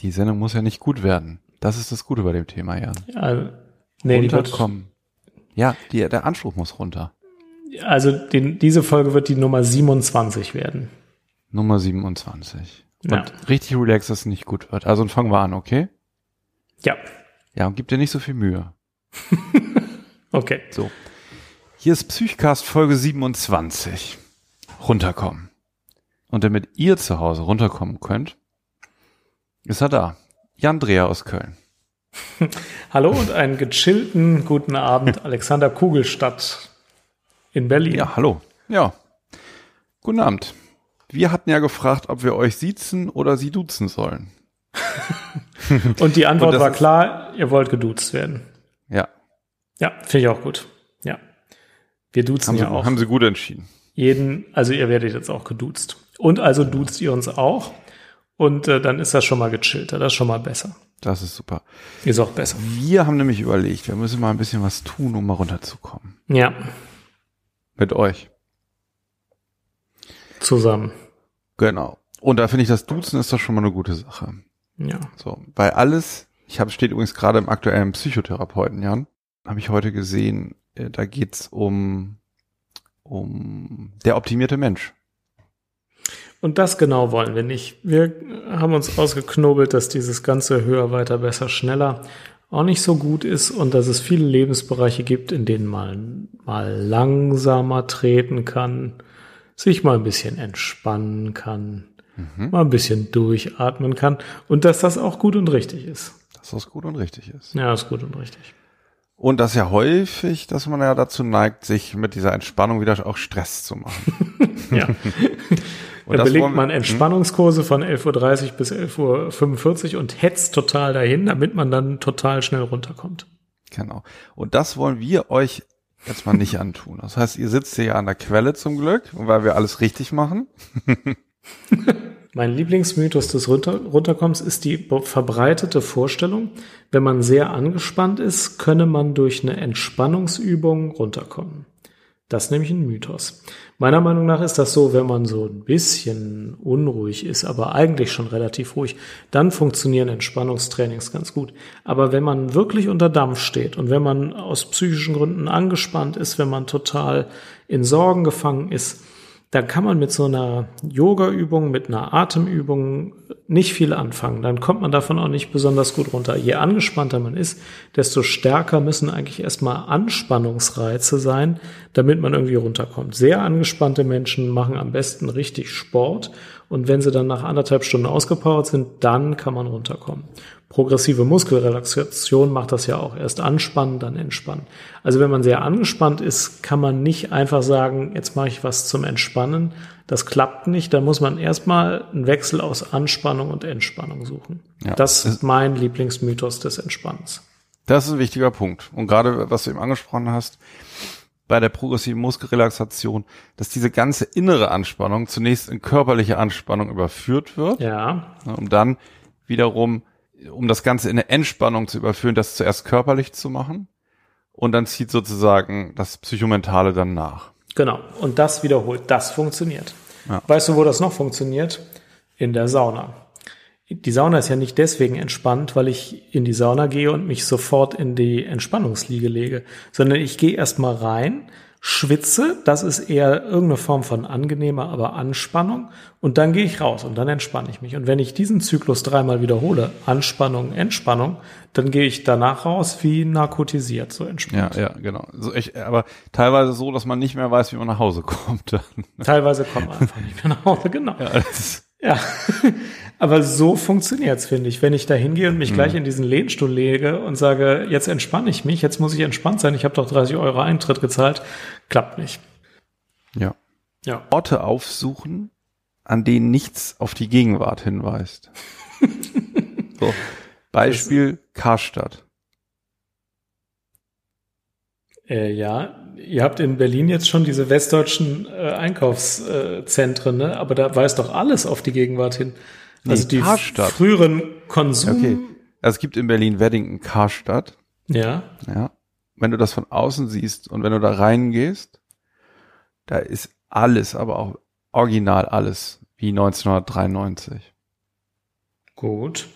Die Sendung muss ja nicht gut werden. Das ist das Gute bei dem Thema, Jan. Ja, nee, die Runterkommen. Ja, die, der Anspruch muss runter. also den, diese Folge wird die Nummer 27 werden. Nummer 27. Und Ja. richtig relax, dass es nicht gut wird. Also fangen wir an, okay? Ja, Ja, und gib dir nicht so viel Mühe. okay. So. Hier ist Psychcast Folge 27. Runterkommen. Und damit ihr zu Hause runterkommen könnt, ist er da. Jan Dreher aus Köln. Hallo und einen gechillten guten Abend, Alexander Kugelstadt in Berlin. Ja, hallo. Ja. Guten Abend. Wir hatten ja gefragt, ob wir euch siezen oder sie duzen sollen. Und die Antwort Und war klar, ihr wollt geduzt werden. Ja. Ja, finde ich auch gut. Ja. Wir duzen Haben, sie, ja auch haben sie gut entschieden. jeden, also ihr werdet jetzt auch geduzt. Und also duzt ihr uns auch. Und äh, dann ist das schon mal gechillter, das ist schon mal besser. Das ist super. Ist auch besser. Wir haben nämlich überlegt, wir müssen mal ein bisschen was tun, um mal runterzukommen. Ja, Mit euch. zusammen. Genau. Und da finde ich, das Duzen ist doch schon mal eine gute Sache. Ja. So, weil alles, ich habe steht übrigens gerade im aktuellen Psychotherapeuten, Jan, habe ich heute gesehen, äh, da geht's um um der optimierte Mensch. Und das genau wollen wir nicht. Wir haben uns ausgeknobelt, dass dieses ganze höher, weiter, besser, schneller auch nicht so gut ist und dass es viele Lebensbereiche gibt, in denen man mal langsamer treten kann, sich mal ein bisschen entspannen kann, mal ein bisschen durchatmen kann und dass das auch gut und richtig ist. Dass das gut und richtig ist. Ja, ist gut und richtig. Und das ja häufig, dass man ja dazu neigt, sich mit dieser Entspannung wieder auch Stress zu machen. Ja. Und da das belegt man Entspannungskurse von 11.30 Uhr bis 11.45 Uhr und hetzt total dahin, damit man dann total schnell runterkommt. Genau. Und das wollen wir euch jetzt mal nicht antun. Das heißt, ihr sitzt hier ja an der Quelle zum Glück, weil wir alles richtig machen. Mein Lieblingsmythos des Runter Runterkommens ist die verbreitete Vorstellung, wenn man sehr angespannt ist, könne man durch eine Entspannungsübung runterkommen. Das ist nämlich ein Mythos. Meiner Meinung nach ist das so, wenn man so ein bisschen unruhig ist, aber eigentlich schon relativ ruhig, dann funktionieren Entspannungstrainings ganz gut. Aber wenn man wirklich unter Dampf steht und wenn man aus psychischen Gründen angespannt ist, wenn man total in Sorgen gefangen ist, dann kann man mit so einer Yoga-Übung, mit einer Atemübung nicht viel anfangen. Dann kommt man davon auch nicht besonders gut runter. Je angespannter man ist, desto stärker müssen eigentlich erstmal Anspannungsreize sein, damit man irgendwie runterkommt. Sehr angespannte Menschen machen am besten richtig Sport und wenn sie dann nach anderthalb Stunden ausgepowert sind, dann kann man runterkommen. Progressive Muskelrelaxation macht das ja auch. Erst anspannen, dann entspannen. Also wenn man sehr angespannt ist, kann man nicht einfach sagen, jetzt mache ich was zum Entspannen. Das klappt nicht. Da muss man erstmal einen Wechsel aus Anspannung und Entspannung suchen. Ja. das ist mein Lieblingsmythos des Entspannens. Das ist ein wichtiger Punkt. Und gerade, was du eben angesprochen hast, bei der progressiven Muskelrelaxation, dass diese ganze innere Anspannung zunächst in körperliche Anspannung überführt wird, Ja, um dann wiederum, um das Ganze in eine Entspannung zu überführen, das zuerst körperlich zu machen. Und dann zieht sozusagen das Psychomentale dann nach. genau. Und das wiederholt. Das funktioniert. Ja. Weißt du, wo das noch funktioniert? In der Sauna. Die Sauna ist ja nicht deswegen entspannt, weil ich in die Sauna gehe und mich sofort in die Entspannungsliege lege, sondern ich gehe erstmal rein, schwitze, das ist eher irgendeine Form von angenehmer, aber Anspannung und dann gehe ich raus und dann entspanne ich mich. Und wenn ich diesen Zyklus dreimal wiederhole, Anspannung, Entspannung, dann gehe ich danach raus wie narkotisiert, so Ja, entspannt. ja, genau. So, ich, aber teilweise so, dass man nicht mehr weiß, wie man nach Hause kommt. Teilweise kommt man einfach nicht mehr nach Hause, genau. Ja, Ja, aber so funktioniert's, finde ich. Wenn ich da hingehe und mich Mhm. gleich in diesen Lehnstuhl lege und sage, jetzt entspanne ich mich, jetzt muss ich entspannt sein, ich habe doch 30 Euro Eintritt gezahlt, klappt nicht. ja. Ja. Orte aufsuchen, an denen nichts auf die Gegenwart hinweist. so. Beispiel Karstadt. Äh, ja, ihr habt in Berlin jetzt schon diese westdeutschen äh, Einkaufszentren, ne? aber da weist doch alles auf die Gegenwart hin. Also Nee, die Karstadt. früheren Konsum. Okay. Also es gibt in Berlin-Weddington Karstadt. Ja, Ja. Wenn du das von außen siehst und wenn du da reingehst, da ist alles, aber auch original alles wie 1993. gut.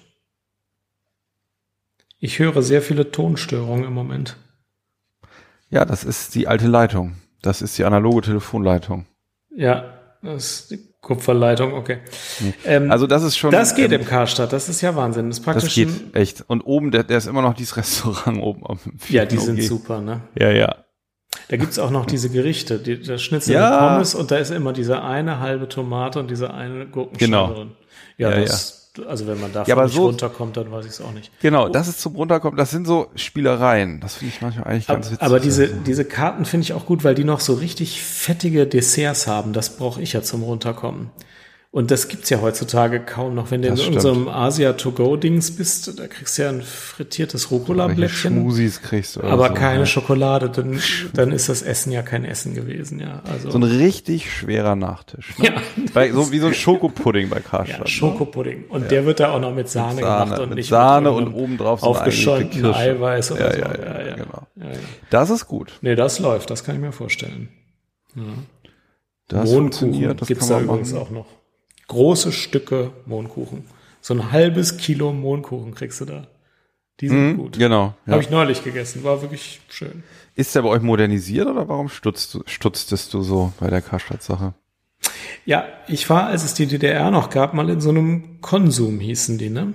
Ich höre sehr viele Tonstörungen im Moment. Ja, das ist die alte Leitung. Das ist die analoge Telefonleitung. Ja, das ist die Kupferleitung, okay. Ähm, also das ist schon. Das geht ähm, im Karstadt, das ist ja Wahnsinn. Das, ist praktisch das geht echt. Und oben, der, der ist immer noch dieses Restaurant oben auf dem Ja, die sind super, ne? Ja, ja. Da gibt's auch noch diese Gerichte, die, das Schnitzel ja. mit Pommes und da ist immer diese eine halbe Tomate und diese eine Gurkenscheibe genau. drin. Ja, ja, das, also wenn man davon ja, aber nicht so, runterkommt, dann weiß ich es auch nicht. Genau, das ist zum Runterkommen, das sind so Spielereien. Das finde ich manchmal eigentlich ganz witzig. Aber diese, diese Karten finde ich auch gut, weil die noch so richtig fettige Desserts haben. Das brauche ich ja zum Runterkommen. Und das gibt's ja heutzutage kaum noch. Wenn du in Das unserem Asia-to-go-Dings bist, da kriegst du ja ein frittiertes Rucola-Blättchen. Schmusis kriegst du. Aber so, keine ja. Schokolade, dann, dann ist das Essen ja kein Essen gewesen, ja. Also, So ein richtig schwerer Nachtisch. Ne? ja, Bei, so wie so ein Schokopudding bei ja, Karstadt. ne? Schokopudding. Und der wird da auch noch mit Sahne, Sahne, gemacht und mit nicht Sahne mit und obendrauf so aufgeschäumten. Eiweiß oder Ja, so. ja, ja, genau. Ja, ja. Das ist gut. Nee, das läuft, das kann ich mir vorstellen. Ja. Das Mohnkuchen funktioniert, das gibt's da übrigens machen. auch noch. Große Stücke Mohnkuchen. So ein halbes Kilo Mohnkuchen kriegst du da. Die sind Mhm, gut. Genau. Ja. Habe ich neulich gegessen, war wirklich schön. Ist der bei euch modernisiert oder warum stutzt, stutztest du so bei der Karstadt-Sache? Ja, ich war, als es die DDR noch gab, mal in so einem Konsum hießen die, ne?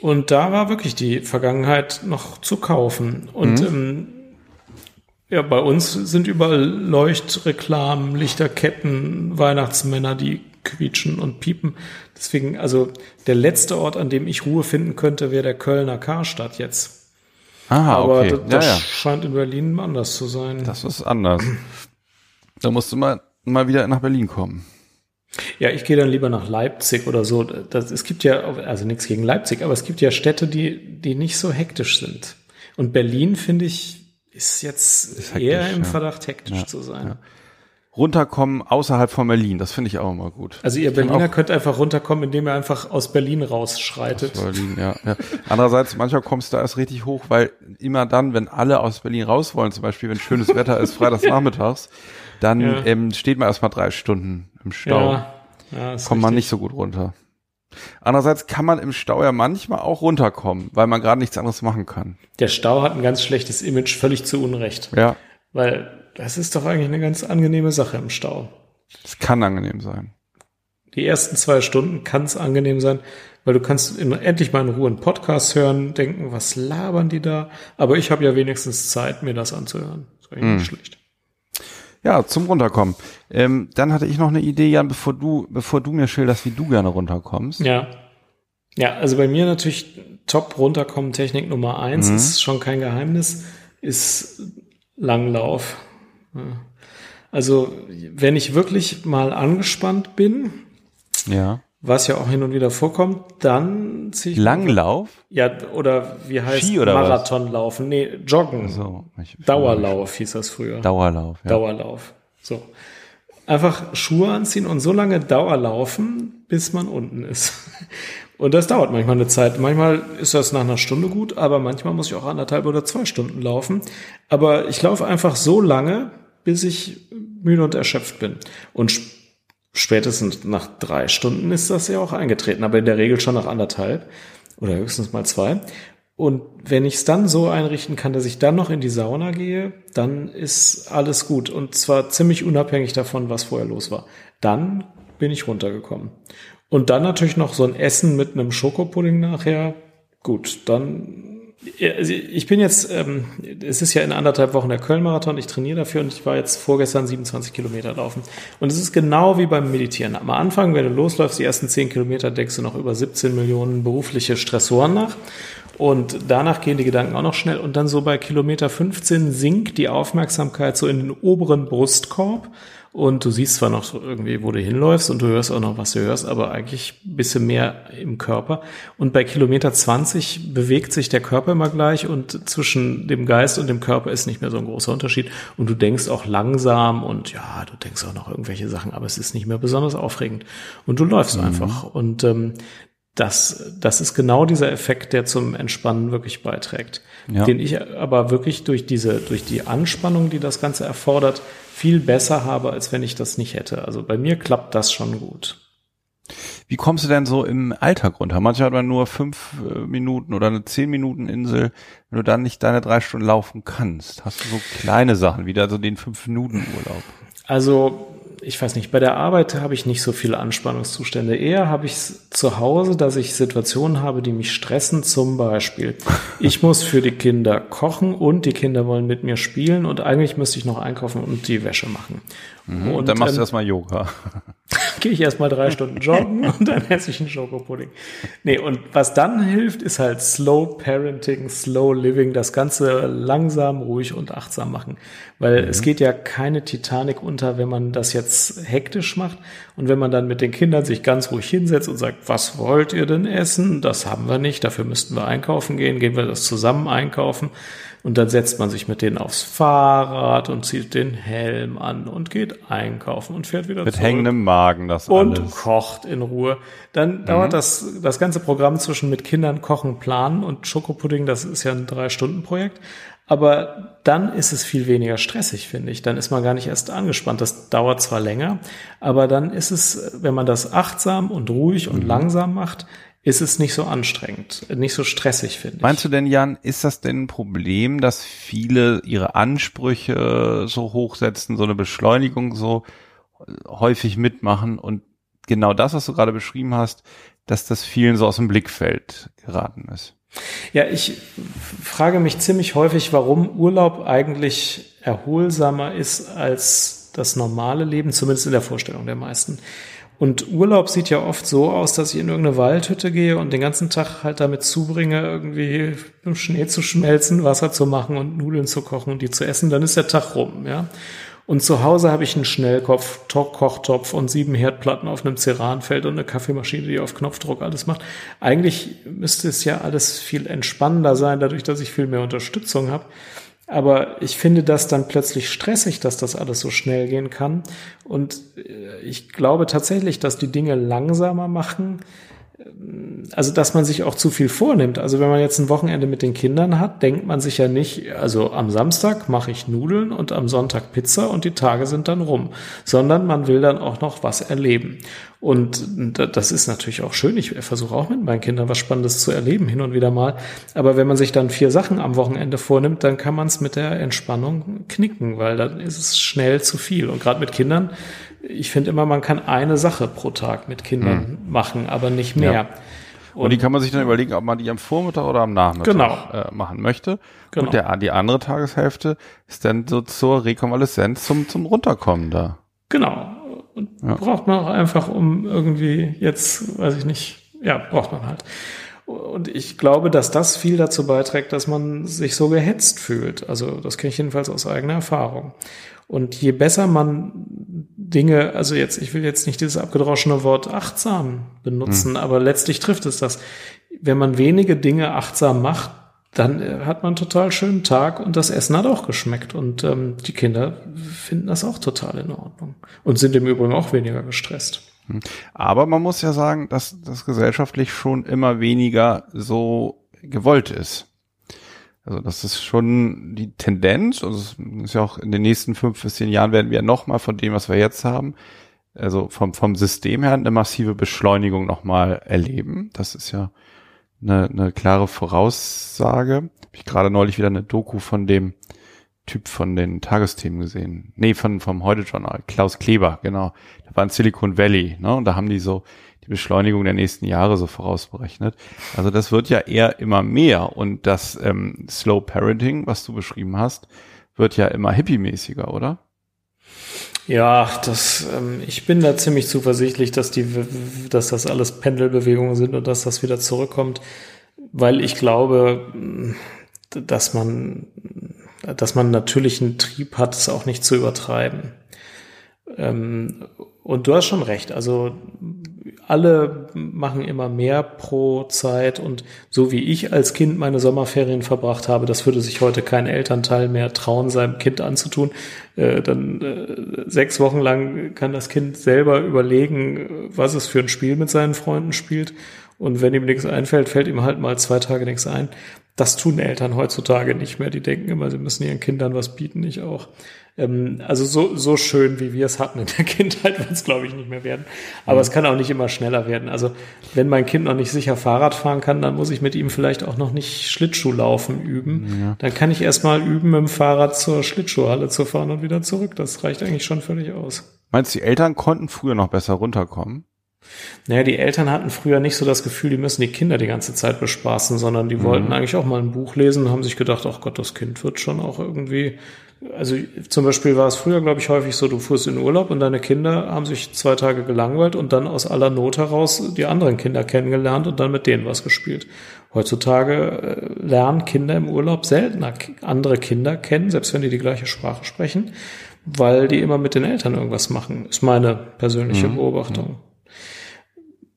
Und da war wirklich die Vergangenheit noch zu kaufen. Und ähm, ja, bei uns sind überall Leuchtreklamen, Lichterketten, Weihnachtsmänner, die quietschen und piepen. Deswegen, also der letzte Ort, an dem ich Ruhe finden könnte, wäre der Kölner Karstadt jetzt. Ah, Aber okay. da- ja, das ja. scheint in Berlin anders zu sein. Das ist anders. Da musst du mal, mal wieder nach Berlin kommen. Ja, ich gehe dann lieber nach Leipzig oder so. Das, es gibt ja, also nichts gegen Leipzig, aber es gibt ja Städte, die, die nicht so hektisch sind. Und Berlin, finde ich, ist jetzt Ist hektisch, eher im ja. Verdacht, hektisch Ja, zu sein. Runterkommen außerhalb von Berlin, das finde ich auch immer gut. Also ihr Ich Berliner könnt einfach runterkommen, indem ihr einfach aus Berlin rausschreitet. Berlin, ja, ja. Andererseits, manchmal kommst du da erst richtig hoch, weil immer dann, wenn alle aus Berlin raus wollen, zum Beispiel, wenn schönes Wetter ist, freitags nachmittags, dann Ja. ähm, steht man erstmal drei Stunden im Stau. Ja, ja kommt man nicht so gut runter. Andererseits kann man im Stau ja manchmal auch runterkommen, weil man gerade nichts anderes machen kann. Der Stau hat ein ganz schlechtes Image, völlig zu Unrecht. Ja, Weil das ist doch eigentlich eine ganz angenehme Sache im Stau. es kann angenehm sein. Die ersten zwei Stunden kann es angenehm sein, weil du kannst in, endlich mal in Ruhe einen Podcast hören, denken, was labern die da? Aber ich habe ja wenigstens Zeit, mir das anzuhören. Das ist eigentlich Hm. nicht schlecht. Ja, zum Runterkommen. Ähm, dann hatte ich noch eine Idee, Jan, bevor du, bevor du mir schilderst, wie du gerne runterkommst. Ja. Ja, also bei mir natürlich top runterkommen Technik Nummer eins, Mhm. ist schon kein Geheimnis, ist Langlauf. Also, wenn ich wirklich mal angespannt bin, Ja. was ja auch hin und wieder vorkommt, dann ziehe ich Langlauf? Ja, oder wie heißt Ski oder? Marathon laufen? Nee, Joggen. So. Dauerlauf hieß das früher. Dauerlauf, ja. Dauerlauf. So. Einfach Schuhe anziehen und so lange Dauerlaufen, bis man unten ist. Und das dauert manchmal eine Zeit. Manchmal ist das nach einer Stunde gut, aber manchmal muss ich auch anderthalb oder zwei Stunden laufen. Aber ich laufe einfach so lange, bis ich müde und erschöpft bin. Und sp- spätestens nach drei Stunden ist das ja auch eingetreten, aber in der Regel schon nach anderthalb oder höchstens mal zwei. Und wenn ich es dann so einrichten kann, dass ich dann noch in die Sauna gehe, dann ist alles gut. Und zwar ziemlich unabhängig davon, was vorher los war. Dann bin ich runtergekommen. Und dann natürlich noch so ein Essen mit einem Schokopudding nachher. Gut, dann. Also Ich bin jetzt, ähm, es ist ja in anderthalb Wochen der Köln-Marathon, ich trainiere dafür und ich war jetzt vorgestern 27 Kilometer laufen. Und es ist genau wie beim Meditieren. Am Anfang, wenn du losläufst, die ersten 10 Kilometer deckst du noch über 17 Millionen berufliche Stressoren nach. Und danach gehen die Gedanken auch noch schnell. Und dann so bei Kilometer 15 sinkt die Aufmerksamkeit so in den oberen Brustkorb. Und du siehst zwar noch so irgendwie, wo du hinläufst und du hörst auch noch, was du hörst, aber eigentlich bist du mehr im Körper. Und bei Kilometer 20 bewegt sich der Körper immer gleich und zwischen dem Geist und dem Körper ist nicht mehr so ein großer Unterschied. Und du denkst auch langsam und ja, du denkst auch noch irgendwelche Sachen, aber es ist nicht mehr besonders aufregend. Und du läufst einfach. Und ähm, das, das ist genau dieser Effekt, der zum Entspannen wirklich beiträgt. Ja. Den ich aber wirklich durch diese, durch die Anspannung, die das Ganze erfordert, viel besser habe, als wenn ich das nicht hätte. Also bei mir klappt das schon gut. Wie kommst du denn so im Alltag runter? Manchmal hat man nur fünf äh, Minuten oder eine zehn Minuten Insel. Wenn du dann nicht deine drei Stunden laufen kannst, hast du so kleine Sachen, wie da so den fünf Minuten Urlaub. Also ich weiß nicht, bei der Arbeit habe ich nicht so viele Anspannungszustände. Eher habe ich es zu Hause, dass ich Situationen habe, die mich stressen. Zum Beispiel, ich muss für die Kinder kochen und die Kinder wollen mit mir spielen und eigentlich müsste ich noch einkaufen und die Wäsche machen. Mhm, und dann machst ähm, du erstmal Yoga. gehe ich erstmal drei Stunden joggen und dann esse ich einen Schokopudding. Nee, und was dann hilft, ist halt Slow Parenting, Slow Living, das Ganze langsam, ruhig und achtsam machen. Weil mhm. es geht ja keine Titanic unter, wenn man das jetzt hektisch macht und wenn man dann mit den Kindern sich ganz ruhig hinsetzt und sagt, was wollt ihr denn essen? Das haben wir nicht, dafür müssten wir einkaufen gehen, gehen wir das zusammen einkaufen. Und dann setzt man sich mit denen aufs Fahrrad und zieht den Helm an und geht einkaufen und fährt wieder mit zurück. Mit hängendem Magen das und alles. kocht in Ruhe. Dann mhm. dauert das, das ganze Programm zwischen mit Kindern kochen, planen und Schokopudding, das ist ja ein Drei-Stunden-Projekt. Aber dann ist es viel weniger stressig, finde ich. Dann ist man gar nicht erst angespannt. Das dauert zwar länger, aber dann ist es, wenn man das achtsam und ruhig und mhm. langsam macht, ist es nicht so anstrengend, nicht so stressig, finde ich. Meinst du denn, Jan, ist das denn ein Problem, dass viele ihre Ansprüche so hochsetzen, so eine Beschleunigung so häufig mitmachen und genau das, was du gerade beschrieben hast, dass das vielen so aus dem Blickfeld geraten ist? Ja, ich frage mich ziemlich häufig, warum Urlaub eigentlich erholsamer ist als das normale Leben, zumindest in der Vorstellung der meisten. Und Urlaub sieht ja oft so aus, dass ich in irgendeine Waldhütte gehe und den ganzen Tag halt damit zubringe, irgendwie im Schnee zu schmelzen, Wasser zu machen und Nudeln zu kochen und die zu essen. Dann ist der Tag rum, ja. Und zu Hause habe ich einen Schnellkopf, Kochtopf und sieben Herdplatten auf einem Ceranfeld und eine Kaffeemaschine, die auf Knopfdruck alles macht. Eigentlich müsste es ja alles viel entspannender sein, dadurch, dass ich viel mehr Unterstützung habe. Aber ich finde das dann plötzlich stressig, dass das alles so schnell gehen kann. Und äh, ich glaube tatsächlich, dass die Dinge langsamer machen, also dass man sich auch zu viel vornimmt. Also wenn man jetzt ein Wochenende mit den Kindern hat, denkt man sich ja nicht, also am Samstag mache ich Nudeln und am Sonntag Pizza und die Tage sind dann rum, sondern man will dann auch noch was erleben. Und das ist natürlich auch schön. Ich versuche auch mit meinen Kindern was Spannendes zu erleben, hin und wieder mal. Aber wenn man sich dann vier Sachen am Wochenende vornimmt, dann kann man es mit der Entspannung knicken, weil dann ist es schnell zu viel. Und gerade mit Kindern ich finde immer, man kann eine Sache pro Tag mit Kindern hm. machen, aber nicht mehr. Ja. Und, und, die kann man sich dann überlegen, ob man die am Vormittag oder am Nachmittag genau. äh, machen möchte. Genau. Und der, die andere Tageshälfte ist dann so zur Rekonvaleszenz, zum, zum Runterkommen da. Genau. Und ja. braucht man auch einfach, um irgendwie jetzt, weiß ich nicht, ja, braucht man halt. Und ich glaube, dass das viel dazu beiträgt, dass man sich so gehetzt fühlt. Also das kenne ich jedenfalls aus eigener Erfahrung. Und je besser man Dinge, also jetzt, ich will jetzt nicht dieses abgedroschene Wort achtsam benutzen, hm. aber letztlich trifft es das. Wenn man wenige Dinge achtsam macht, dann äh, hat man einen total schönen Tag und das Essen hat auch geschmeckt. Und ähm, die Kinder finden das auch total in Ordnung und sind im Übrigen auch weniger gestresst. Hm. Aber man muss ja sagen, dass das gesellschaftlich schon immer weniger so gewollt ist. Also das ist schon die Tendenz, also es ist ja auch in den nächsten fünf bis zehn Jahren werden wir nochmal von dem, was wir jetzt haben, also vom, vom System her eine massive Beschleunigung nochmal erleben. Das ist ja eine, eine klare Voraussage. Hab ich gerade neulich wieder eine Doku von dem Typ von den Tagesthemen gesehen. Nee, von, vom Heute-Journal. Klaus Kleber, genau. Der war in Silicon Valley, ne? Und da haben die so die Beschleunigung der nächsten Jahre so vorausberechnet. Also das wird ja eher immer mehr und das ähm, Slow Parenting, was du beschrieben hast, wird ja immer hippie-mäßiger, oder? Ja, das, ähm, ich bin da ziemlich zuversichtlich, dass die, dass das alles Pendelbewegungen sind und dass das wieder zurückkommt, weil ich glaube, dass man, dass man natürlich einen Trieb hat, es auch nicht zu übertreiben. Ähm, und du hast schon recht. Also alle machen immer mehr pro Zeit und so wie ich als Kind meine Sommerferien verbracht habe, das würde sich heute kein Elternteil mehr trauen, seinem Kind anzutun. Äh, dann äh, sechs Wochen lang kann das Kind selber überlegen, was es für ein Spiel mit seinen Freunden spielt Und wenn ihm nichts einfällt, fällt ihm halt mal zwei Tage nichts ein. Das tun Eltern heutzutage nicht mehr. Die denken immer, sie müssen ihren Kindern was bieten, ich auch. Ähm, also so, so schön, wie wir es hatten in der Kindheit, wird es, glaube ich, nicht mehr werden. Aber mhm. es kann auch nicht immer schneller werden. Also wenn mein Kind noch nicht sicher Fahrrad fahren kann, dann muss ich mit ihm vielleicht auch noch nicht Schlittschuhlaufen üben. Ja. Dann kann ich erstmal üben, mit dem Fahrrad zur Schlittschuhhalle zu fahren und wieder zurück. Das reicht eigentlich schon völlig aus. Meinst du, die Eltern konnten früher noch besser runterkommen? Naja, die Eltern hatten früher nicht so das Gefühl, die müssen die Kinder die ganze Zeit bespaßen, sondern die mhm. wollten eigentlich auch mal ein Buch lesen und haben sich gedacht, ach Gott, das Kind wird schon auch irgendwie. Also zum Beispiel war es früher, glaube ich, häufig so, du fuhrst in Urlaub und deine Kinder haben sich zwei Tage gelangweilt und dann aus aller Not heraus die anderen Kinder kennengelernt und dann mit denen was gespielt. Heutzutage äh, lernen Kinder im Urlaub seltener andere Kinder kennen, selbst wenn die die gleiche Sprache sprechen, weil die immer mit den Eltern irgendwas machen, ist meine persönliche mhm. Beobachtung.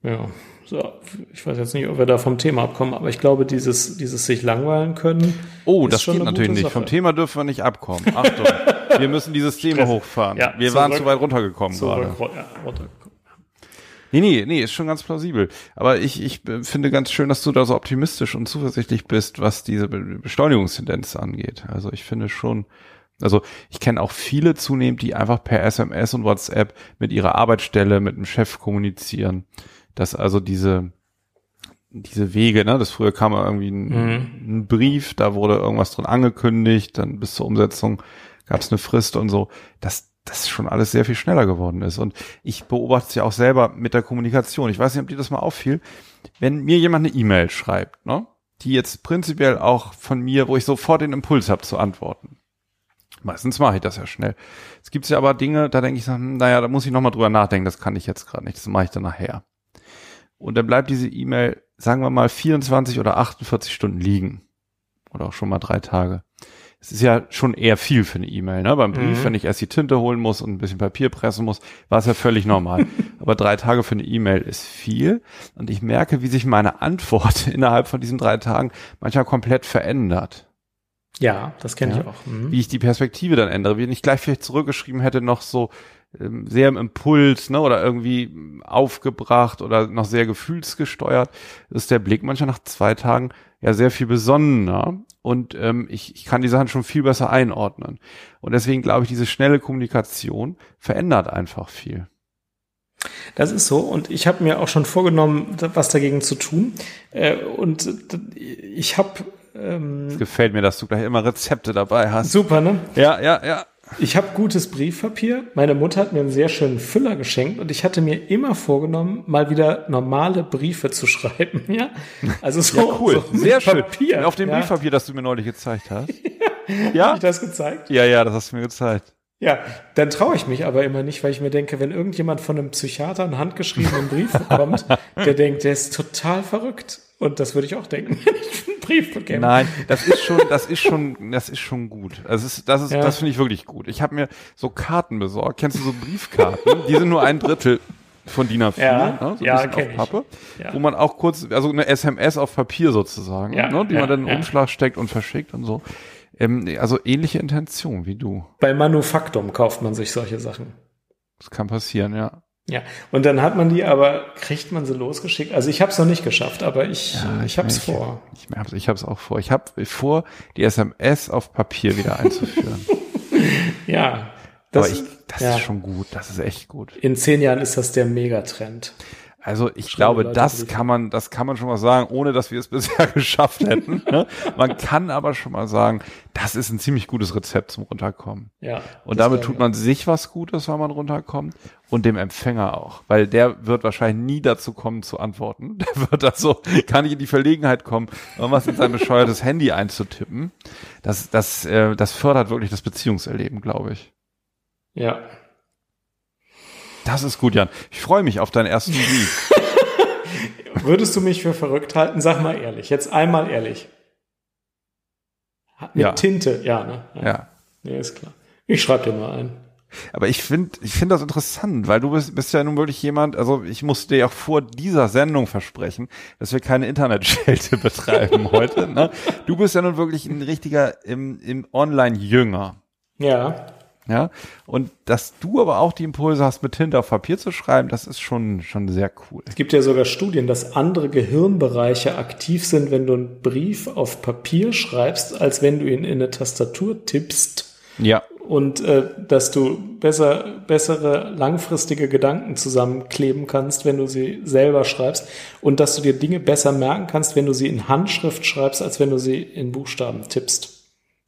Ja, so, ich weiß jetzt nicht, ob wir da vom Thema abkommen, aber ich glaube, dieses, dieses sich langweilen können. Oh, das geht natürlich nicht. Sache. Vom Thema dürfen wir nicht abkommen. Achtung, wir müssen dieses Thema hochfahren. Ja, wir waren zu weit runtergekommen gerade. Ja, runtergekommen. Nee, nee, nee, ist schon ganz plausibel. Aber ich, ich finde ganz schön, dass du da so optimistisch und zuversichtlich bist, was diese Beschleunigungstendenz angeht. Also ich finde schon, also ich kenne auch viele zunehmend, die einfach per SMS und WhatsApp mit ihrer Arbeitsstelle, mit dem Chef kommunizieren dass also diese diese Wege, ne, das früher kam irgendwie ein, mhm. ein, Brief, da wurde irgendwas drin angekündigt, dann bis zur Umsetzung gab es eine Frist und so, dass das schon alles sehr viel schneller geworden ist. Und ich beobachte es ja auch selber mit der Kommunikation. Ich weiß nicht, ob dir das mal auffiel. Wenn mir jemand eine E-Mail schreibt, ne, die jetzt prinzipiell auch von mir, wo ich sofort den Impuls habe zu antworten. Meistens mache ich das ja schnell. Es gibt ja aber Dinge, da denke ich, hm, naja, da muss ich nochmal drüber nachdenken, das kann ich jetzt gerade nicht, das mache ich dann nachher und dann bleibt diese E-Mail, sagen wir mal, 24 oder 48 Stunden liegen. Oder auch schon mal drei Tage. Es ist ja schon eher viel für eine E-Mail, ne? Beim Brief, mhm. wenn ich erst die Tinte holen muss und ein bisschen Papier pressen muss, war es ja völlig normal. Aber drei Tage für eine E-Mail ist viel. Und ich merke, wie sich meine Antwort innerhalb von diesen drei Tagen manchmal komplett verändert. Ja, das kenne ja? ich auch. Mhm. Wie ich die Perspektive dann ändere. Wie ich gleich vielleicht zurückgeschrieben hätte, noch so, sehr im Impuls, ne, oder irgendwie aufgebracht oder noch sehr gefühlsgesteuert, ist der Blick manchmal nach zwei Tagen ja sehr viel besonnener und ähm, ich, ich kann die Sachen schon viel besser einordnen. Und deswegen glaube ich, diese schnelle Kommunikation verändert einfach viel. Das ist so und ich habe mir auch schon vorgenommen, was dagegen zu tun. Äh, und ich habe ähm, es gefällt mir, dass du gleich immer Rezepte dabei hast. Super, ne? Ja, ja, ja. Ich habe gutes Briefpapier. Meine Mutter hat mir einen sehr schönen Füller geschenkt und ich hatte mir immer vorgenommen, mal wieder normale Briefe zu schreiben. Ja, also so, ja, cool, so sehr schön. Papier. Auf dem ja. Briefpapier, das du mir neulich gezeigt hast. ja, habe ich das gezeigt? Ja, ja, das hast du mir gezeigt. Ja, dann traue ich mich aber immer nicht, weil ich mir denke, wenn irgendjemand von einem Psychiater einen handgeschriebenen Brief bekommt, der denkt, der ist total verrückt. Und das würde ich auch denken, wenn ich einen Brief bekäme. Nein, das ist schon, das ist schon, das ist schon gut. Also das ist, das ist, ja. das finde ich wirklich gut. Ich habe mir so Karten besorgt. Kennst du so Briefkarten? Die sind nur ein Drittel von DIN A4, ja, ne? so ja, auf Pappe, ja. wo man auch kurz, also eine SMS auf Papier sozusagen, ja, ne? die man dann in den Umschlag steckt und verschickt und so. Ähm, also ähnliche Intention wie du. Bei Manufaktum kauft man sich solche Sachen. Das kann passieren, ja. Ja, und dann hat man die aber, kriegt man sie losgeschickt? Also ich habe es noch nicht geschafft, aber ich, ja, ich habe es vor. Ich, ich, ich habe es auch vor. Ich habe vor, die SMS auf Papier wieder einzuführen. ja. Das, aber ich, das ja. ist schon gut, das ist echt gut. In zehn Jahren ist das der Megatrend. Also ich glaube, Leute das kann man, das kann man schon mal sagen, ohne dass wir es bisher geschafft hätten. Ne? Man kann aber schon mal sagen, das ist ein ziemlich gutes Rezept zum Runterkommen. Ja. Und damit tut man sich was Gutes, wenn man runterkommt und dem Empfänger auch, weil der wird wahrscheinlich nie dazu kommen zu antworten. Der wird also gar nicht in die Verlegenheit kommen, irgendwas in sein bescheuertes Handy einzutippen. Das, das, äh, das fördert wirklich das Beziehungserleben, glaube ich. Ja, das ist gut, Jan. Ich freue mich auf deinen ersten Brief. Würdest du mich für verrückt halten? Sag mal ehrlich. Jetzt einmal ehrlich. Mit ja. Tinte, ja, ne? Ja. ja. Ja, ist klar. Ich schreibe dir mal ein. Aber ich finde, ich finde das interessant, weil du bist, bist ja nun wirklich jemand, also ich musste dir auch vor dieser Sendung versprechen, dass wir keine Internetschelte betreiben heute. Ne? Du bist ja nun wirklich ein richtiger im, im Online-Jünger. Ja. Ja, und dass du aber auch die Impulse hast, mit Tinte auf Papier zu schreiben, das ist schon, schon sehr cool. Es gibt ja sogar Studien, dass andere Gehirnbereiche aktiv sind, wenn du einen Brief auf Papier schreibst, als wenn du ihn in eine Tastatur tippst. Ja. Und äh, dass du besser, bessere langfristige Gedanken zusammenkleben kannst, wenn du sie selber schreibst. Und dass du dir Dinge besser merken kannst, wenn du sie in Handschrift schreibst, als wenn du sie in Buchstaben tippst.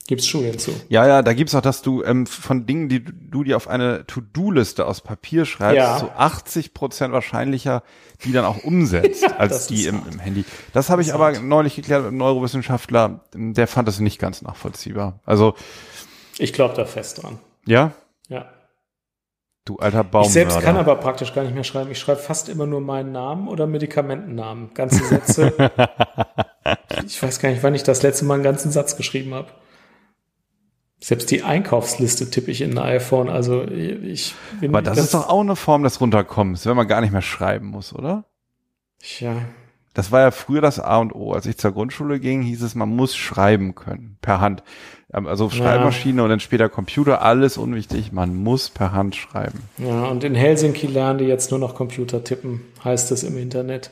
Gibt's Studien zu. Ja, ja, da gibt's auch, dass du ähm, von Dingen, die du, dir auf eine To-Do-Liste aus Papier schreibst, Ja. so 80 Prozent wahrscheinlicher die dann auch umsetzt, als das die im, im Handy. Das habe ich Das aber neulich geklärt mit einem Neurowissenschaftler, der fand das nicht ganz nachvollziehbar. Also, Ich glaube da fest dran. ja, Ja. du alter Baum. Ich selbst kann aber praktisch gar nicht mehr schreiben. Ich schreibe fast immer nur meinen Namen oder Medikamentennamen. Ganze Sätze. ich weiß gar nicht, wann ich das letzte Mal einen ganzen Satz geschrieben habe. Selbst die Einkaufsliste tippe ich in ein iPhone. Also ich bin Aber das ganz- ist doch auch eine Form des Runterkommens, wenn man gar nicht mehr schreiben muss, oder? Ja, Das war ja früher das A und O. Als ich zur Grundschule ging, hieß es, man muss schreiben können, per Hand. Ähm, Also Schreibmaschine und dann später Computer, alles unwichtig. Man muss per Hand schreiben. ja. Und in Helsinki lernen die jetzt nur noch Computer tippen, heißt es im Internet.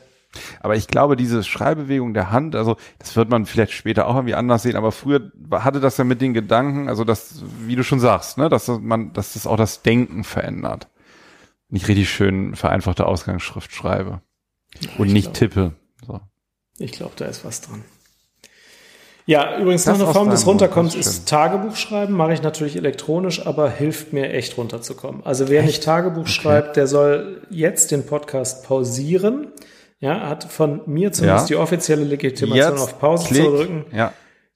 Aber ich glaube, diese Schreibbewegung der Hand, also das wird man vielleicht später auch irgendwie anders sehen, aber früher hatte das ja mit den Gedanken, also das, wie du schon sagst, ne, dass das man, dass das auch das Denken verändert. Nicht richtig schön vereinfachte Ausgangsschrift schreibe. Und ich nicht glaub- tippe. So. Ich glaube, da ist was dran. Ja, übrigens Das noch eine Form des Runterkommens ist ist Tagebuch schreiben. Mache ich natürlich elektronisch, aber hilft mir echt runterzukommen. Also wer nicht Tagebuch schreibt, der soll jetzt den Podcast pausieren. Ja, hat von mir zumindest Ja. die offizielle Legitimation Jetzt auf Pause klick. zu drücken. Ja.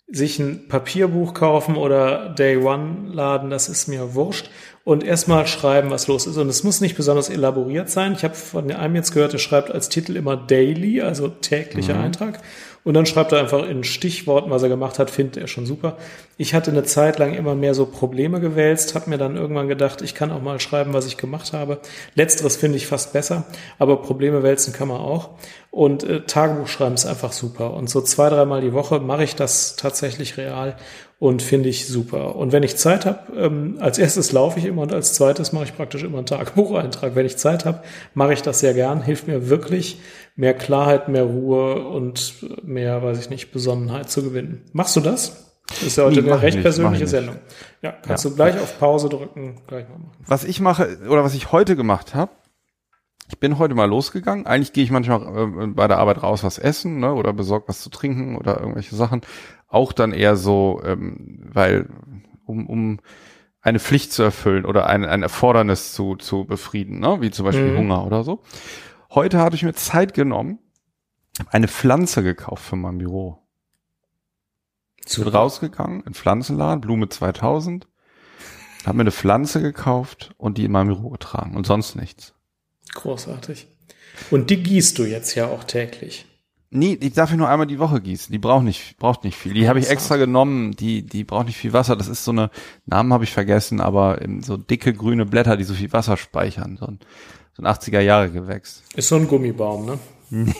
Sich ein Papierbuch kaufen oder Day One laden, das ist mir wurscht. Und erstmal schreiben, was los ist. Und es muss nicht besonders elaboriert sein. Ich habe von einem jetzt gehört, der schreibt als Titel immer Daily, also täglicher Eintrag. Und dann schreibt er einfach in Stichworten, was er gemacht hat, findet er schon super. Ich hatte eine Zeit lang immer mehr so Probleme gewälzt, habe mir dann irgendwann gedacht, ich kann auch mal schreiben, was ich gemacht habe. Letzteres finde ich fast besser, aber Probleme wälzen kann man auch. Und äh, Tagebuch schreiben ist einfach super. Und so zwei, dreimal die Woche mache ich das tatsächlich real und finde ich super. Und wenn ich Zeit habe, ähm, als erstes laufe ich immer und als zweites mache ich praktisch immer einen Tagebucheintrag. Wenn ich Zeit habe, mache ich das sehr gern, hilft mir wirklich, mehr Klarheit, mehr Ruhe und mehr, weiß ich nicht, Besonnenheit zu gewinnen. Machst du das? Das ist ja heute Nee, eine recht nicht, persönliche. Sendung. Ja, kannst Ja. du gleich auf Pause drücken, gleich mal machen. Was ich mache, oder was ich heute gemacht habe, ich bin heute mal losgegangen. Eigentlich gehe ich manchmal äh, bei der Arbeit raus was essen, ne, oder besorgt was zu trinken oder irgendwelche Sachen. Auch dann eher so, ähm, weil, um, um eine Pflicht zu erfüllen oder ein, ein Erfordernis zu, zu befrieden, ne, wie zum Beispiel Mhm. Hunger oder so. Heute hatte ich mir Zeit genommen, eine Pflanze gekauft für mein Büro. Ich bin rausgegangen, in Pflanzenladen, Blume 2000, habe mir eine Pflanze gekauft und die in meinem Büro getragen und sonst nichts. Großartig. Und die gießt du jetzt ja auch täglich. Nee, die darf ich nur einmal die Woche gießen. Die braucht nicht, braucht nicht viel. Die habe ich extra genommen. Die, die braucht nicht viel Wasser. Das ist so eine, Namen habe ich vergessen, aber ähm, so dicke grüne Blätter, die so viel Wasser speichern. So ein, so ein 80er Jahre Gewächs. Ist so ein Gummibaum, ne?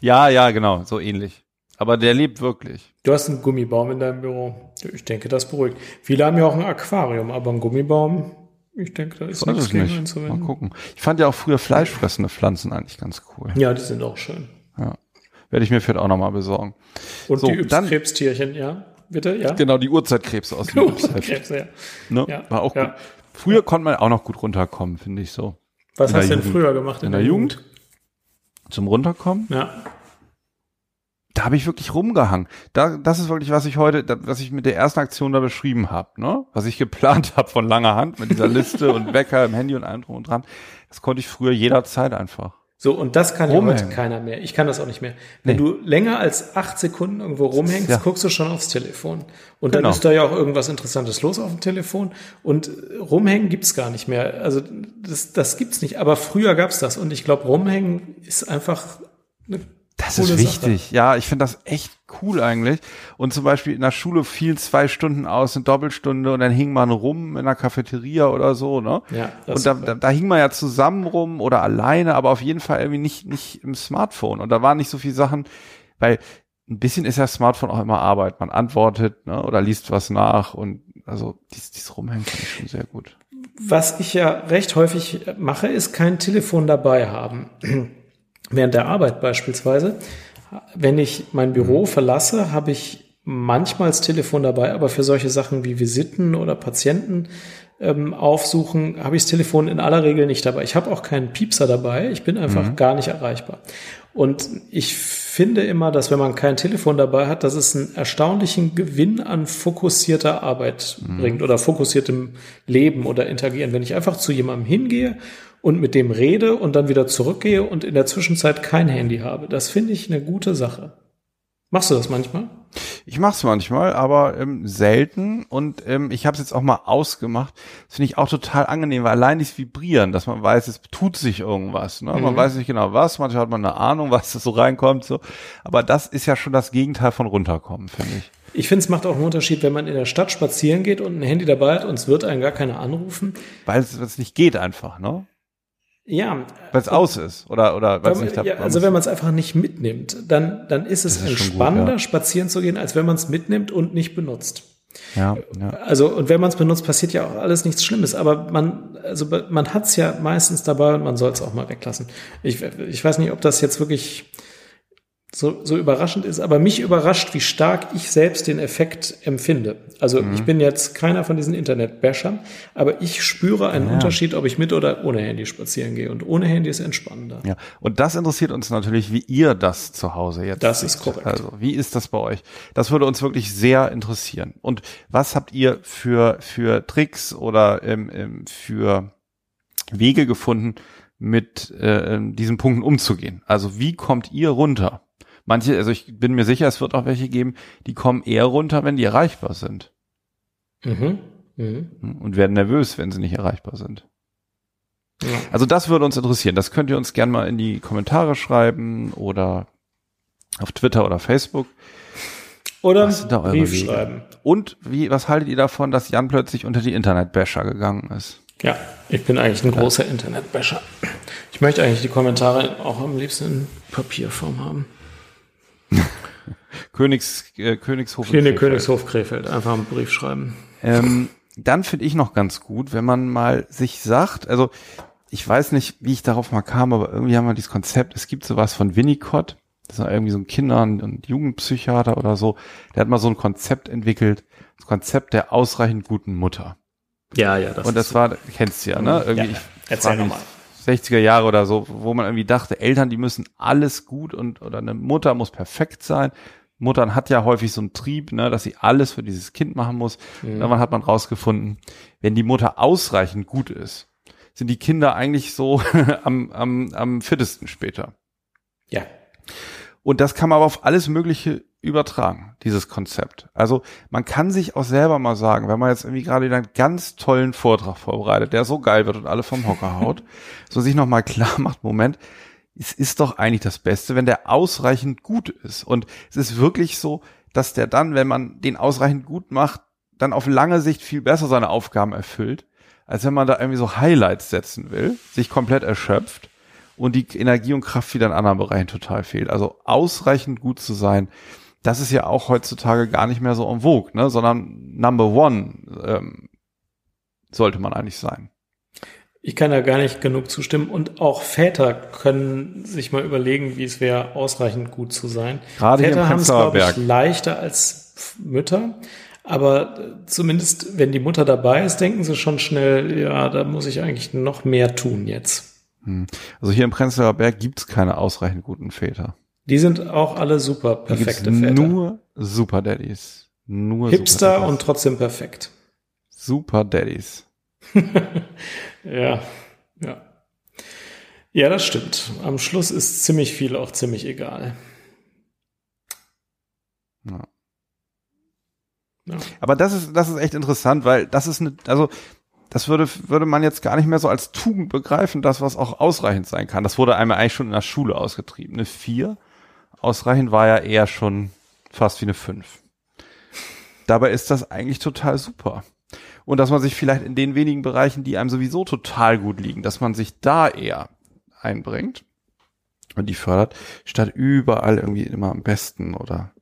Ja, ja, genau, so ähnlich. Aber der lebt wirklich. Du hast einen Gummibaum in deinem Büro. Ich denke, das beruhigt. Viele haben ja auch ein Aquarium, aber ein Gummibaum, ich denke, da ist nichts gegen nicht. Mal gucken. Ich fand ja auch früher fleischfressende Pflanzen eigentlich ganz cool. Ja, die sind auch schön. Ja. Werde ich mir vielleicht auch nochmal besorgen. Und So, die dann- Yps-Krebstierchen, ja? Bitte, ja? Genau, die Urzeitkrebse aus dem Yps-Heft. Krebse, ja. Ne? Ja, War auch ja. gut. Früher konnte man auch noch gut runterkommen, finde ich so. Was In hast du der denn Jugend. früher gemacht? In der Jugend? Zum Runterkommen. Ja. Da habe ich wirklich rumgehangen. Da, das ist wirklich, was ich heute, da, was ich mit der ersten Aktion da beschrieben habe, ne? Was ich geplant habe von langer Hand mit dieser Liste und Wecker im Handy und allem drum und dran. Das konnte ich früher jederzeit einfach. So, und das kann ja heute Rumhängen. keiner mehr. Ich kann das auch nicht mehr. Wenn Nee. du länger als acht Sekunden irgendwo rumhängst, Ja. guckst du schon aufs Telefon. Und dann Genau. ist da ja auch irgendwas Interessantes los auf dem Telefon. Und äh, rumhängen gibt's gar nicht mehr. Also das, das gibt's nicht. Aber früher gab's das. Und ich glaube, rumhängen ist einfach eine Das ist Sache. wichtig. Ja, ich finde das echt cool eigentlich. Und zum Beispiel in der Schule fielen zwei Stunden aus, eine Doppelstunde und dann hing man rum in der Cafeteria oder so, ne? Ja, das Und da, da, da hing man ja zusammen rum oder alleine, aber auf jeden Fall irgendwie nicht, nicht im Smartphone. Und da waren nicht so viele Sachen, weil ein bisschen ist ja Smartphone auch immer Arbeit. Man antwortet ne, oder liest was nach und also dies, dies Rumhängen finde ich schon sehr gut. Was ich ja recht häufig mache, ist kein Telefon dabei haben. Während der Arbeit beispielsweise. Wenn ich mein Büro mhm. verlasse, habe ich manchmal das Telefon dabei, aber für solche Sachen wie Visiten oder Patienten ähm, aufsuchen, habe ich das Telefon in aller Regel nicht dabei. Ich habe auch keinen Piepser dabei, ich bin einfach mhm. gar nicht erreichbar. Und ich finde immer, dass wenn man kein Telefon dabei hat, dass es einen erstaunlichen Gewinn an fokussierter Arbeit mhm. bringt oder fokussiertem Leben oder Interagieren. Wenn ich einfach zu jemandem hingehe und mit dem rede und dann wieder zurückgehe und in der Zwischenzeit kein Handy habe, das finde ich eine gute Sache. Machst du das manchmal? Ich mache es manchmal, aber ähm, selten. Und ähm, ich habe es jetzt auch mal ausgemacht. Das finde ich auch total angenehm, weil allein dieses Vibrieren, dass man weiß, es tut sich irgendwas. Ne? Mhm. Man weiß nicht genau was, manchmal hat man eine Ahnung, was da so reinkommt. So. Aber das ist ja schon das Gegenteil von runterkommen, finde ich. Ich finde, es macht auch einen Unterschied, wenn man in der Stadt spazieren geht und ein Handy dabei hat und es wird einen gar keiner anrufen. Weil es nicht geht einfach, ne? Ja. Weil es aus ist oder oder weil es nicht ja, Also wenn man es einfach nicht mitnimmt, dann dann ist es ist entspannender, gut, ja. spazieren zu gehen, als wenn man es mitnimmt und nicht benutzt. Ja, ja. Also und wenn man es benutzt, passiert ja auch alles nichts Schlimmes. Aber man also man hat es ja meistens dabei und man soll es auch mal weglassen. Ich ich weiß nicht, ob das jetzt wirklich so, so überraschend ist, aber mich überrascht, wie stark ich selbst den Effekt empfinde. Also mhm. ich bin jetzt keiner von diesen Internet-Bashern, aber ich spüre einen ja. Unterschied, ob ich mit oder ohne Handy spazieren gehe. Und ohne Handy ist entspannender. Ja, und das interessiert uns natürlich, wie ihr das zu Hause jetzt Das ist korrekt. Also wie ist das bei euch? Das würde uns wirklich sehr interessieren. Und was habt ihr für, für Tricks oder ähm, ähm, für Wege gefunden, mit äh, diesen Punkten umzugehen? Also wie kommt ihr runter? Manche, also ich bin mir sicher, es wird auch welche geben, die kommen eher runter, wenn die erreichbar sind. Mhm. Mhm. Und werden nervös, wenn sie nicht erreichbar sind. Ja. Also das würde uns interessieren. Das könnt ihr uns gerne mal in die Kommentare schreiben oder auf Twitter oder Facebook. Oder Brief Wege? schreiben. Und wie, was haltet ihr davon, dass Jan plötzlich unter die Internet-Basher gegangen ist? Ja, ich bin eigentlich ein großer Internet-Basher. Ich möchte eigentlich die Kommentare auch am liebsten in Papierform haben. Königs, äh, Königshof. Klinik Königshof Krefeld. Einfach einen Brief schreiben. Ähm, dann finde ich noch ganz gut, wenn man mal sich sagt, also ich weiß nicht, wie ich darauf mal kam, aber irgendwie haben wir dieses Konzept, es gibt sowas von Winnicott, das ist irgendwie so ein Kinder- und Jugendpsychiater oder so, der hat mal so ein Konzept entwickelt, das Konzept der ausreichend guten Mutter. Ja, ja, das Und das war, kennst du ja, ne? Irgendwie, ja, ja. Erzähl nochmal. 60er Jahre oder so, wo man irgendwie dachte, Eltern, die müssen alles gut und oder eine Mutter muss perfekt sein. Muttern hat ja häufig so einen Trieb, ne, dass sie alles für dieses Kind machen muss. Mhm. Dann hat man rausgefunden, wenn die Mutter ausreichend gut ist, sind die Kinder eigentlich so am, am, am fittesten später. Ja. Und das kann man aber auf alles Mögliche übertragen, dieses Konzept. Also man kann sich auch selber mal sagen, wenn man jetzt irgendwie gerade einen ganz tollen Vortrag vorbereitet, der so geil wird und alle vom Hocker haut, so sich nochmal klar macht, Moment, es ist doch eigentlich das Beste, wenn der ausreichend gut ist. Und es ist wirklich so, dass der dann, wenn man den ausreichend gut macht, dann auf lange Sicht viel besser seine Aufgaben erfüllt, als wenn man da irgendwie so Highlights setzen will, sich komplett erschöpft und die Energie und Kraft wieder in anderen Bereichen total fehlt. Also ausreichend gut zu sein, das ist ja auch heutzutage gar nicht mehr so en vogue, ne? sondern Number One ähm, sollte man eigentlich sein. Ich kann da gar nicht genug zustimmen. Und auch Väter können sich mal überlegen, wie es wäre, ausreichend gut zu sein. Gerade Väter haben es, glaube ich, leichter als Mütter. Aber zumindest, wenn die Mutter dabei ist, denken sie schon schnell, ja, da muss ich eigentlich noch mehr tun jetzt. Hm. Also hier im Prenzlauer Berg gibt's keine ausreichend guten Väter. Die sind auch alle super perfekte Väter. Nur Super Daddies. Nur Hipster Super und trotzdem perfekt. Super Daddies. ja, ja. Ja, das stimmt. Am Schluss ist ziemlich viel auch ziemlich egal. Ja. ja. Aber das ist, das ist echt interessant, weil das ist eine, also das würde, würde man jetzt gar nicht mehr so als Tugend begreifen, das, was auch ausreichend sein kann. Das wurde einmal eigentlich schon in der Schule ausgetrieben. Eine vier ausreichend war ja eher schon fast wie eine 5. Dabei ist das eigentlich total super. Und dass man sich vielleicht in den wenigen Bereichen, die einem sowieso total gut liegen, dass man sich da eher einbringt und die fördert, statt überall irgendwie immer am besten oder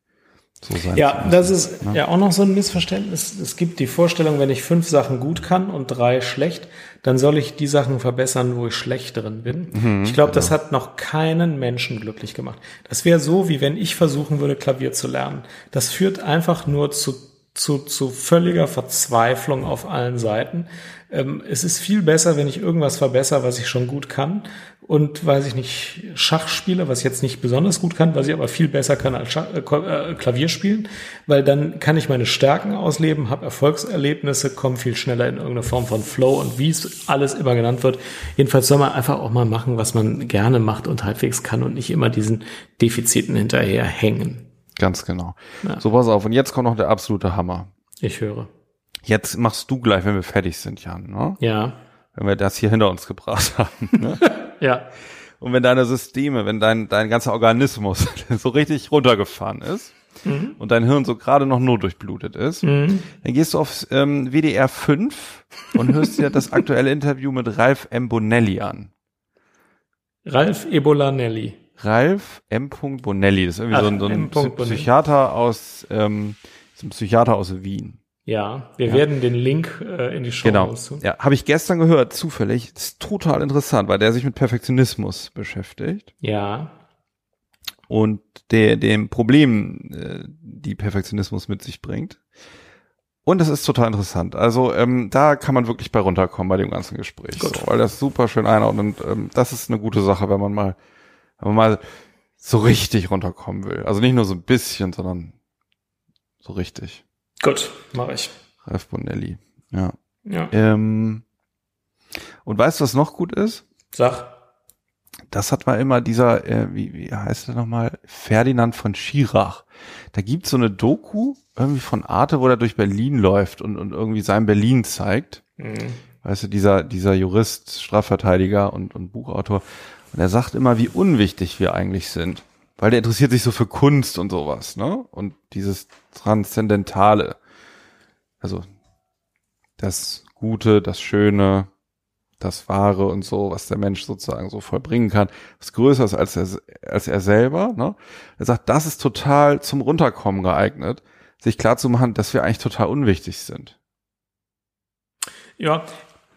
So ja, das ist ne? ja auch noch so ein Missverständnis. Es gibt die Vorstellung, wenn ich fünf Sachen gut kann und drei schlecht, dann soll ich die Sachen verbessern, wo ich schlecht drin bin. Mhm, ich glaube, genau. das hat noch keinen Menschen glücklich gemacht. Das wäre so, wie wenn ich versuchen würde, Klavier zu lernen. Das führt einfach nur zu zu, zu völliger Verzweiflung auf allen Seiten. Ähm, es ist viel besser, wenn ich irgendwas verbessere, was ich schon gut kann. Und weiß ich nicht, Schach spiele, was ich jetzt nicht besonders gut kann, was ich aber viel besser kann als Schach, äh, äh Klavier spielen, weil dann kann ich meine Stärken ausleben, habe Erfolgserlebnisse, komme viel schneller in irgendeine Form von Flow und wie es alles immer genannt wird. Jedenfalls soll man einfach auch mal machen, was man gerne macht und halbwegs kann und nicht immer diesen Defiziten hinterher hängen. Ganz genau. Ja. So, pass auf. Und jetzt kommt noch der absolute Hammer. Ich höre. Jetzt machst du gleich, wenn wir fertig sind, Jan, ne? Ja. Wenn wir das hier hinter uns gebracht haben. Ne? ja. Und wenn deine Systeme, wenn dein, dein ganzer Organismus so richtig runtergefahren ist mhm. und dein Hirn so gerade noch nur durchblutet ist, mhm. dann gehst du auf ähm, WDR 5 und hörst dir das aktuelle Interview mit Ralf M. Bonelli an. Ralf Ebolanelli. Ralf M. Bonelli, das ist irgendwie Ach, so ein, so ein Psychiater aus, ähm, so ein Psychiater aus Wien. Ja, wir ja. werden den Link äh, in die Show Genau. Ja, habe ich gestern gehört, zufällig. Das ist total interessant, weil der sich mit Perfektionismus beschäftigt. Ja. Und der, dem Problem, äh, die Perfektionismus mit sich bringt. Und das ist total interessant. Also ähm, da kann man wirklich bei runterkommen bei dem ganzen Gespräch, so, weil das super schön einordnet. Und ähm, das ist eine gute Sache, wenn man mal wenn man mal so richtig runterkommen will. Also nicht nur so ein bisschen, sondern so richtig. Gut, mache ich. Ralf Bonelli, ja. Ja. Ähm, und weißt du, was noch gut ist? Sag. Das hat mal immer dieser, äh, wie, wie heißt der nochmal? Ferdinand von Schirach. Da gibt's so eine Doku irgendwie von Arte, wo er durch Berlin läuft und, und irgendwie sein Berlin zeigt. Mhm. Weißt du, dieser, dieser Jurist, Strafverteidiger und, und Buchautor. Und er sagt immer, wie unwichtig wir eigentlich sind. Weil der interessiert sich so für Kunst und sowas, ne? Und dieses Transzendentale. Also das Gute, das Schöne, das Wahre und so, was der Mensch sozusagen so vollbringen kann, was größer ist als er, als er selber. Ne? Er sagt, das ist total zum Runterkommen geeignet, sich klar zu machen, dass wir eigentlich total unwichtig sind. Ja,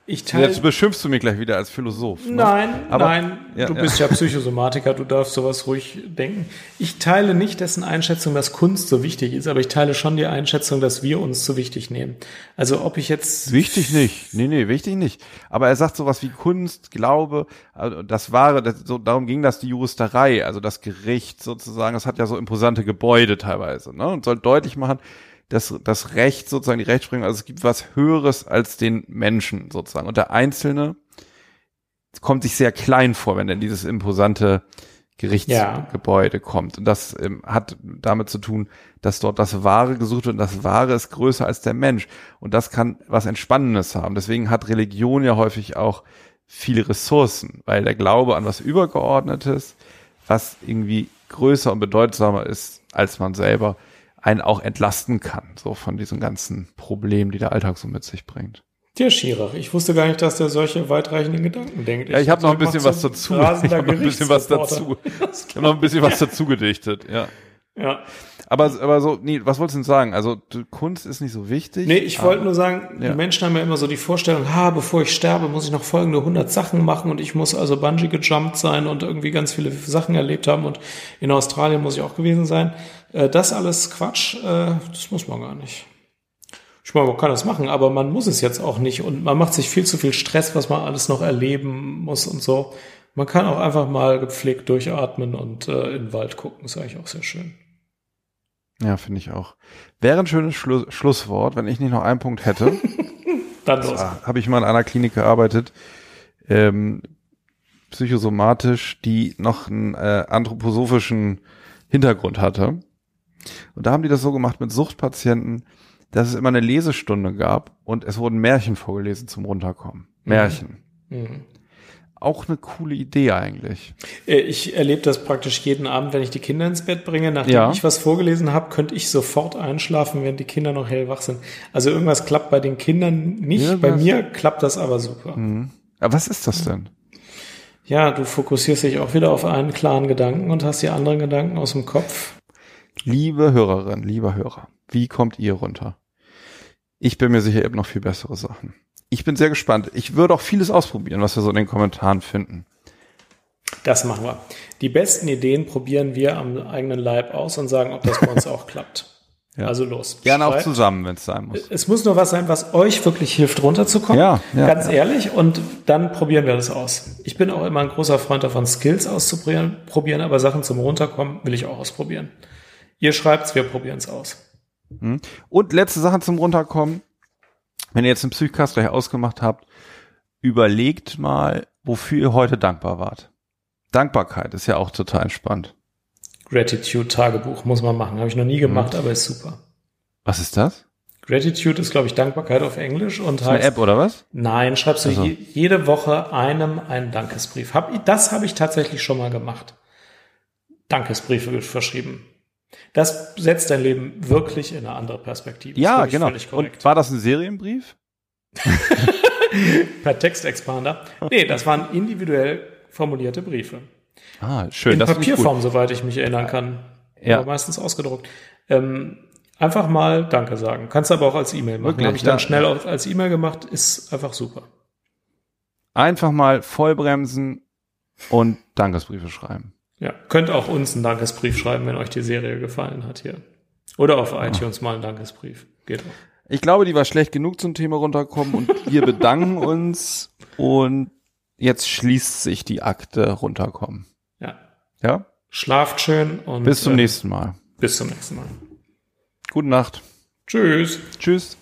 ich teile, Jetzt beschimpfst du mich gleich wieder als Philosoph. Ne? Nein, Aber, nein, ja, du bist ja. ja Psychosomatiker, du darfst sowas ruhig denken. Ich teile nicht dessen Einschätzung, dass Kunst so wichtig ist, aber ich teile schon die Einschätzung, dass wir uns so wichtig nehmen. Also ob ich jetzt... Wichtig nicht, nee, nee, wichtig nicht. Aber er sagt sowas wie Kunst, Glaube, also das Wahre, das, so, darum ging das die Juristerei, also das Gericht sozusagen, das hat ja so imposante Gebäude teilweise, ne? Und soll deutlich machen, das, das Recht sozusagen, die Rechtsprechung, also es gibt was Höheres als den Menschen sozusagen. Und der Einzelne kommt sich sehr klein vor, wenn er in dieses imposante Gerichtsgebäude ja. kommt. Und das ähm, hat damit zu tun, dass dort das Wahre gesucht wird und das Wahre ist größer als der Mensch. Und das kann was Entspannendes haben. Deswegen hat Religion ja häufig auch viele Ressourcen, weil der Glaube an was Übergeordnetes, was irgendwie größer und bedeutsamer ist als man selber, einen auch entlasten kann, so von diesen ganzen Problemen, die der Alltag so mit sich bringt. Der Schirach, ich wusste gar nicht, dass der solche weitreichenden Gedanken denkt. Ich ja, ich habe noch ein bisschen was dazu. Ich habe noch ein bisschen was dazu. Ich habe noch ein bisschen was dazu gedichtet, ja. Ja. Aber, aber so, nee, was wolltest du denn sagen? Also Kunst ist nicht so wichtig. Nee, ich wollte nur sagen, ja. die Menschen haben ja immer so die Vorstellung, ha, bevor ich sterbe, muss ich noch folgende 100 Sachen machen und ich muss also Bungee gejumpt sein und irgendwie ganz viele Sachen erlebt haben und in Australien muss ich auch gewesen sein. Äh, das alles Quatsch, äh, das muss man gar nicht. Ich meine, man kann das machen, aber man muss es jetzt auch nicht und man macht sich viel zu viel Stress, was man alles noch erleben muss und so. Man kann auch einfach mal gepflegt durchatmen und äh, in den Wald gucken, ist eigentlich auch sehr schön. Ja, finde ich auch. Wäre ein schönes Schlu Schlusswort, wenn ich nicht noch einen Punkt hätte. Dann los. Habe ich mal in einer Klinik gearbeitet, ähm, psychosomatisch, die noch einen äh, anthroposophischen Hintergrund hatte. Und da haben die das so gemacht mit Suchtpatienten, dass es immer eine Lesestunde gab und es wurden Märchen vorgelesen zum Runterkommen. Märchen. Mhm. Mhm auch eine coole Idee eigentlich. Äh, ich erlebe das praktisch jeden Abend, wenn ich die Kinder ins Bett bringe. Nachdem ja. ich was vorgelesen habe, könnte ich sofort einschlafen, wenn die Kinder noch hellwach sind. Also irgendwas klappt bei den Kindern nicht. Ja, bei mir klappt das aber super. Mhm. Aber was ist das denn? Ja, du fokussierst dich auch wieder auf einen klaren Gedanken und hast die anderen Gedanken aus dem Kopf. Liebe Hörerin, lieber Hörer, wie kommt ihr runter? Ich bin mir sicher, ihr habt noch viel bessere Sachen. Ich bin sehr gespannt. Ich würde auch vieles ausprobieren, was wir so in den Kommentaren finden. Das machen wir. Die besten Ideen probieren wir am eigenen Leib aus und sagen, ob das bei uns auch klappt. Ja. Also los. Gerne auch zusammen, wenn es sein muss. Es muss nur was sein, was euch wirklich hilft, runterzukommen. Ja, ja Ganz ja. ehrlich. Und dann probieren wir das aus. Ich bin auch immer ein großer Freund davon, Skills auszuprobieren, probieren, aber Sachen zum Runterkommen will ich auch ausprobieren. Ihr schreibt's, wir probieren es aus. Hm. Und letzte Sache zum Runterkommen. Wenn ihr jetzt einen Psychcast gleich ausgemacht habt, überlegt mal, wofür ihr heute dankbar wart. Dankbarkeit ist ja auch total entspannt. Gratitude-Tagebuch muss man machen. Habe ich noch nie gemacht, mhm. aber ist super. Was ist das? Gratitude ist, glaube ich, Dankbarkeit auf Englisch und ist heißt. Eine App oder was? Nein, schreibst du also. je, jede Woche einem einen Dankesbrief. Hab, das habe ich tatsächlich schon mal gemacht. Dankesbriefe verschrieben. Das setzt dein Leben wirklich in eine andere Perspektive. Ja, genau. Und war das ein Serienbrief? per Textexpander. Nee, das waren individuell formulierte Briefe. Ah, schön. In das Papierform, soweit ich mich erinnern kann. Ja. Aber meistens ausgedruckt. Ähm, einfach mal Danke sagen. Kannst aber auch als E-Mail machen. Habe ich dann ja. schnell als E-Mail gemacht. Ist einfach super. Einfach mal vollbremsen und Dankesbriefe schreiben. Ja, könnt auch uns einen Dankesbrief schreiben, wenn euch die Serie gefallen hat hier. Oder auf ah. iTunes mal einen Dankesbrief. Geht auch. Ich glaube, die war schlecht genug zum Thema runterkommen und wir bedanken uns und jetzt schließt sich die Akte runterkommen. Ja. Ja? Schlaft schön und bis zum äh, nächsten Mal. Bis zum nächsten Mal. Gute Nacht. Tschüss. Tschüss.